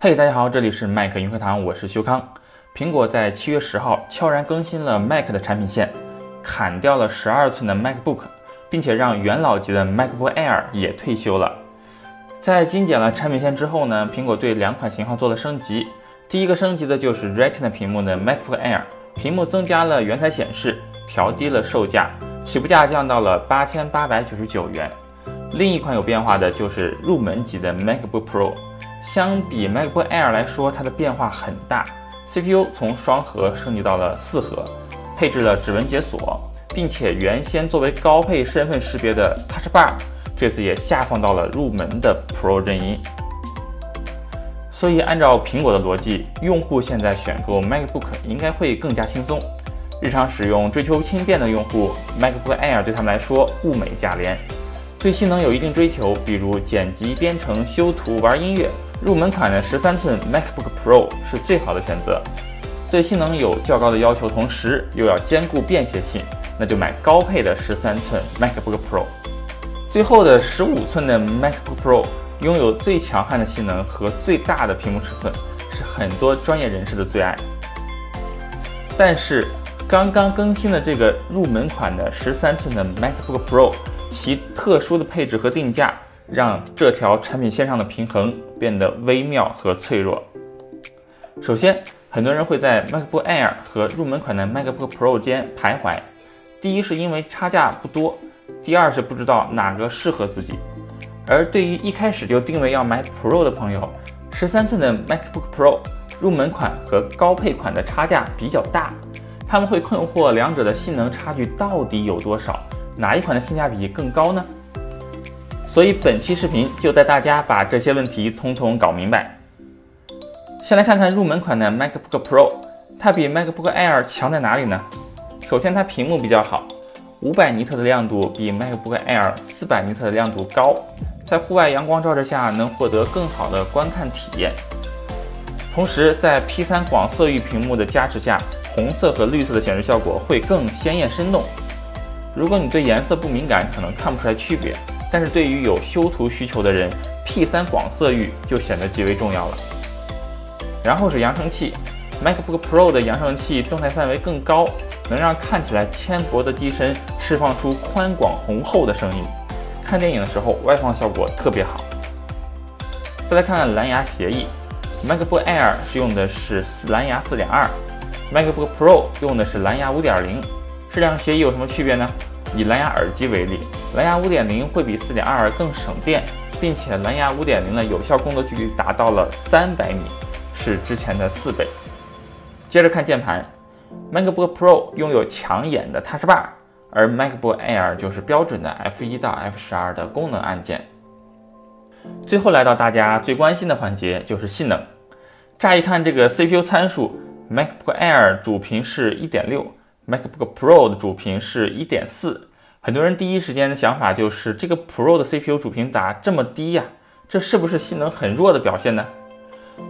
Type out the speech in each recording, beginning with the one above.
嘿，大家好，这里是麦克云课堂，我是修康。苹果在七月十号悄然更新了 Mac 的产品线，砍掉了十二寸的 MacBook，并且让元老级的 MacBook Air 也退休了。在精简了产品线之后呢，苹果对两款型号做了升级。第一个升级的就是 Retina 屏幕的 MacBook Air，屏幕增加了原彩显示，调低了售价，起步价降到了八千八百九十九元。另一款有变化的就是入门级的 MacBook Pro，相比 MacBook Air 来说，它的变化很大。CPU 从双核升级到了四核，配置了指纹解锁，并且原先作为高配身份识别的 Touch Bar，这次也下放到了入门的 Pro 阵营。所以按照苹果的逻辑，用户现在选购 MacBook 应该会更加轻松。日常使用追求轻便的用户，MacBook Air 对他们来说物美价廉。对性能有一定追求，比如剪辑、编程、修图、玩音乐，入门款的十三寸 MacBook Pro 是最好的选择。对性能有较高的要求，同时又要兼顾便携性，那就买高配的十三寸 MacBook Pro。最后的十五寸的 MacBook Pro 拥有最强悍的性能和最大的屏幕尺寸，是很多专业人士的最爱。但是刚刚更新的这个入门款的十三寸的 MacBook Pro。其特殊的配置和定价，让这条产品线上的平衡变得微妙和脆弱。首先，很多人会在 MacBook Air 和入门款的 MacBook Pro 间徘徊。第一是因为差价不多，第二是不知道哪个适合自己。而对于一开始就定位要买 Pro 的朋友，十三寸的 MacBook Pro 入门款和高配款的差价比较大，他们会困惑两者的性能差距到底有多少。哪一款的性价比更高呢？所以本期视频就带大家把这些问题通通搞明白。先来看看入门款的 MacBook Pro，它比 MacBook Air 强在哪里呢？首先，它屏幕比较好，五百尼特的亮度比 MacBook Air 四百尼特的亮度高，在户外阳光照射下能获得更好的观看体验。同时，在 P3 广色域屏幕的加持下，红色和绿色的显示效果会更鲜艳生动。如果你对颜色不敏感，可能看不出来区别。但是对于有修图需求的人，P3 广色域就显得极为重要了。然后是扬声器，MacBook Pro 的扬声器动态范围更高，能让看起来纤薄的机身释放出宽广浑厚的声音。看电影的时候，外放效果特别好。再来看看蓝牙协议，MacBook Air 是用的是蓝牙 4.2，MacBook Pro 用的是蓝牙5.0。这两个协议有什么区别呢？以蓝牙耳机为例，蓝牙5.0会比4.2更省电，并且蓝牙5.0的有效工作距离达到了300米，是之前的四倍。接着看键盘，MacBook Pro 拥有抢眼的 Touch Bar，而 MacBook Air 就是标准的 F1 到 F12 的功能按键。最后来到大家最关心的环节，就是性能。乍一看这个 CPU 参数，MacBook Air 主频是1.6。MacBook Pro 的主频是一点四，很多人第一时间的想法就是这个 Pro 的 CPU 主频咋这么低呀？这是不是性能很弱的表现呢？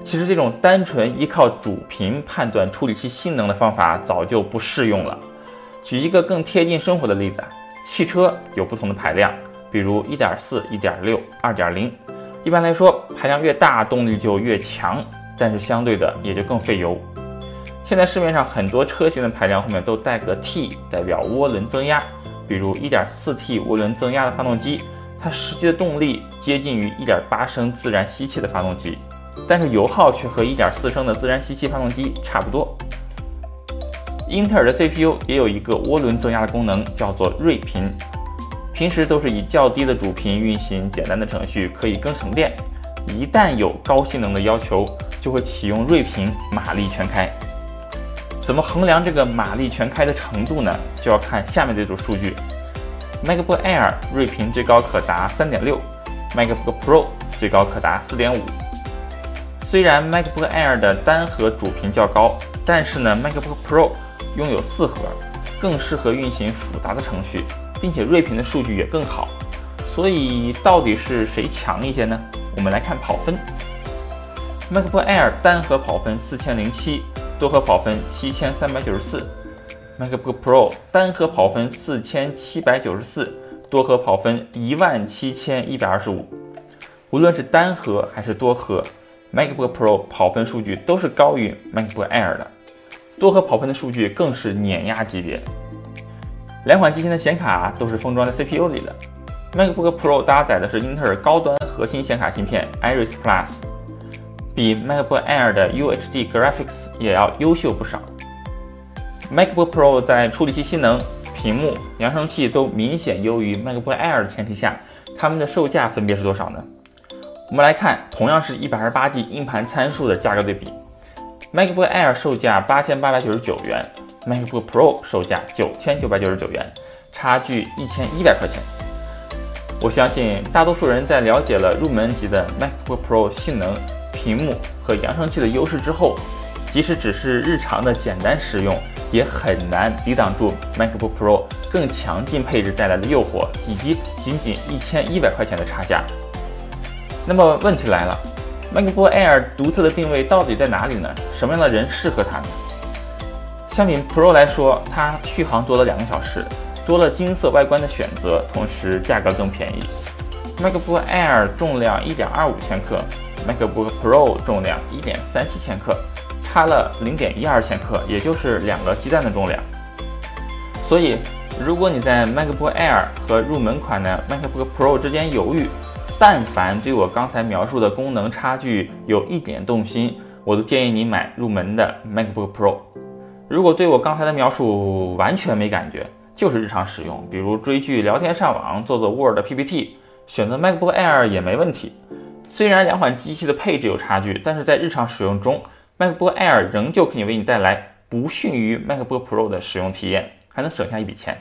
其实这种单纯依靠主频判断处理器性能的方法早就不适用了。举一个更贴近生活的例子啊，汽车有不同的排量，比如一点四、一点六、二点零。一般来说，排量越大，动力就越强，但是相对的也就更费油。现在市面上很多车型的排量后面都带个 T，代表涡轮增压。比如 1.4T 涡轮增压的发动机，它实际的动力接近于1.8升自然吸气的发动机，但是油耗却和1.4升的自然吸气发动机差不多。英特尔的 CPU 也有一个涡轮增压的功能，叫做睿频。平时都是以较低的主频运行简单的程序，可以更省电。一旦有高性能的要求，就会启用睿频，马力全开。怎么衡量这个马力全开的程度呢？就要看下面这组数据：MacBook Air 睿频最高可达 3.6，MacBook Pro 最高可达4.5。虽然 MacBook Air 的单核主频较高，但是呢，MacBook Pro 拥有四核，更适合运行复杂的程序，并且睿频的数据也更好。所以到底是谁强一些呢？我们来看跑分：MacBook Air 单核跑分4007。多核跑分七千三百九十四，MacBook Pro 单核跑分四千七百九十四，多核跑分一万七千一百二十五。无论是单核还是多核，MacBook Pro 跑分数据都是高于 MacBook Air 的，多核跑分的数据更是碾压级别。两款机型的显卡都是封装在 CPU 里的。MacBook Pro 搭载的是英特尔高端核心显卡芯片 Iris Plus，比 MacBook Air 的 UHD Graphics 也要优秀不少。MacBook Pro 在处理器性能、屏幕、扬声器都明显优于 MacBook Air 的前提下，它们的售价分别是多少呢？我们来看，同样是一百二十八 G 硬盘参数的价格对比，MacBook Air 售价八千八百九十九元，MacBook Pro 售价九千九百九十九元，差距一千一百块钱。我相信大多数人在了解了入门级的 MacBook Pro 性能、屏幕和扬声器的优势之后，即使只是日常的简单使用，也很难抵挡住 MacBook Pro 更强劲配置带来的诱惑，以及仅仅一千一百块钱的差价。那么问题来了，MacBook Air 独特的定位到底在哪里呢？什么样的人适合它呢？相比 Pro 来说，它续航多了两个小时，多了金色外观的选择，同时价格更便宜。MacBook Air 重量1.25千克，MacBook Pro 重量1.37千克，差了0.12千克，也就是两个鸡蛋的重量。所以，如果你在 MacBook Air 和入门款的 MacBook Pro 之间犹豫，但凡对我刚才描述的功能差距有一点动心，我都建议你买入门的 MacBook Pro。如果对我刚才的描述完全没感觉，就是日常使用，比如追剧、聊天、上网、做做 Word、PPT，选择 MacBook Air 也没问题。虽然两款机器的配置有差距，但是在日常使用中，MacBook Air 仍旧可以为你带来不逊于 MacBook Pro 的使用体验，还能省下一笔钱。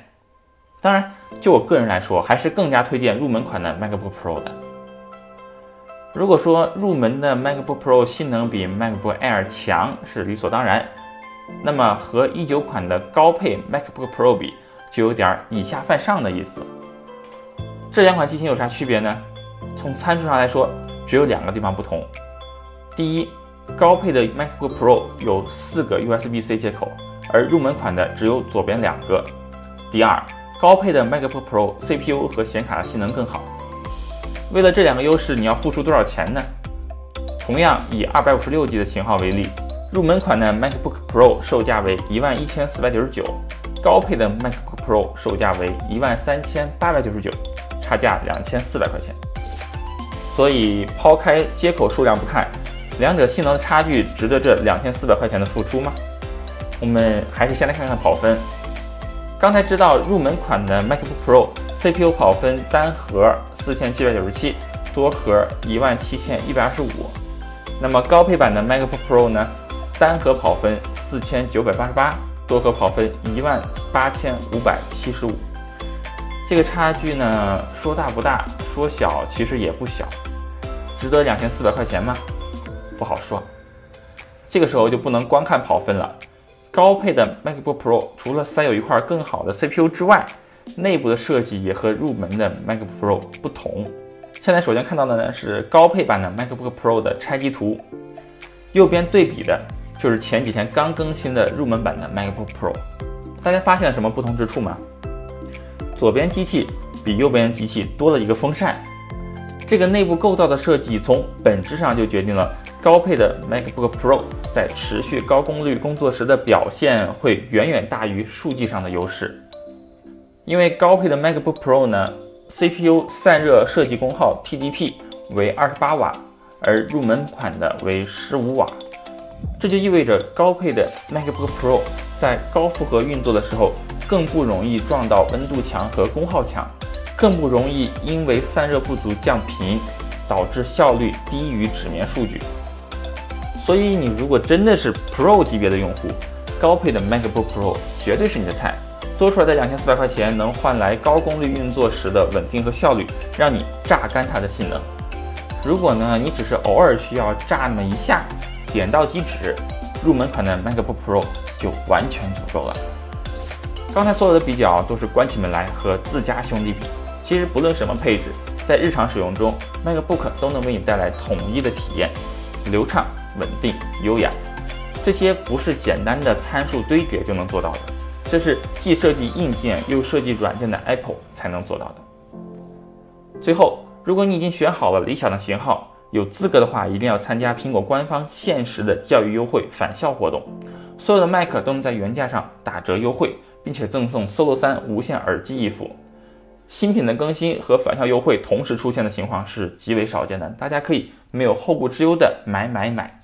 当然，就我个人来说，还是更加推荐入门款的 MacBook Pro 的。如果说入门的 MacBook Pro 性能比 MacBook Air 强是理所当然，那么和一九款的高配 MacBook Pro 比，就有点以下犯上的意思。这两款机型有啥区别呢？从参数上来说，只有两个地方不同。第一，高配的 MacBook Pro 有四个 USB-C 接口，而入门款的只有左边两个。第二，高配的 MacBook Pro CPU 和显卡的性能更好。为了这两个优势，你要付出多少钱呢？同样以二百五十六 G 的型号为例，入门款的 MacBook Pro 售价为一万一千四百九十九，高配的 MacBook Pro 售价为一万三千八百九十九，差价两千四百块钱。所以抛开接口数量不看，两者性能的差距值得这两千四百块钱的付出吗？我们还是先来看看跑分。刚才知道入门款的 MacBook Pro CPU 跑分单核。四千七百九十七，多核一万七千一百二十五。那么高配版的 MacBook Pro 呢？单核跑分四千九百八十八，多核跑分一万八千五百七十五。这个差距呢，说大不大，说小其实也不小。值得两千四百块钱吗？不好说。这个时候就不能光看跑分了。高配的 MacBook Pro 除了塞有一块更好的 CPU 之外，内部的设计也和入门的 MacBook Pro 不同。现在首先看到的呢是高配版的 MacBook Pro 的拆机图，右边对比的就是前几天刚更新的入门版的 MacBook Pro。大家发现了什么不同之处吗？左边机器比右边机器多了一个风扇。这个内部构造的设计从本质上就决定了高配的 MacBook Pro 在持续高功率工作时的表现会远远大于数据上的优势。因为高配的 MacBook Pro 呢，CPU 散热设计功耗 TDP 为二十八瓦，而入门款的为十五瓦，这就意味着高配的 MacBook Pro 在高负荷运作的时候更不容易撞到温度墙和功耗墙，更不容易因为散热不足降频，导致效率低于纸面数据。所以你如果真的是 Pro 级别的用户，高配的 MacBook Pro 绝对是你的菜。多出来的两千四百块钱能换来高功率运作时的稳定和效率，让你榨干它的性能。如果呢，你只是偶尔需要榨那么一下，点到即止，入门款的 MacBook Pro 就完全足够了。刚才所有的比较都是关起门来和自家兄弟比，其实不论什么配置，在日常使用中，MacBook 都能为你带来统一的体验，流畅、稳定、优雅。这些不是简单的参数堆叠就能做到的。这是既设计硬件又设计软件的 Apple 才能做到的。最后，如果你已经选好了理想的型号，有资格的话，一定要参加苹果官方限时的教育优惠返校活动，所有的 Mac 都能在原价上打折优惠，并且赠送 Solo 3无线耳机一副。新品的更新和返校优惠同时出现的情况是极为少见的，大家可以没有后顾之忧的买买买。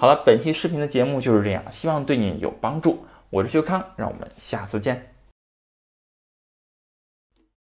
好了，本期视频的节目就是这样，希望对你有帮助。我是修康，让我们下次见。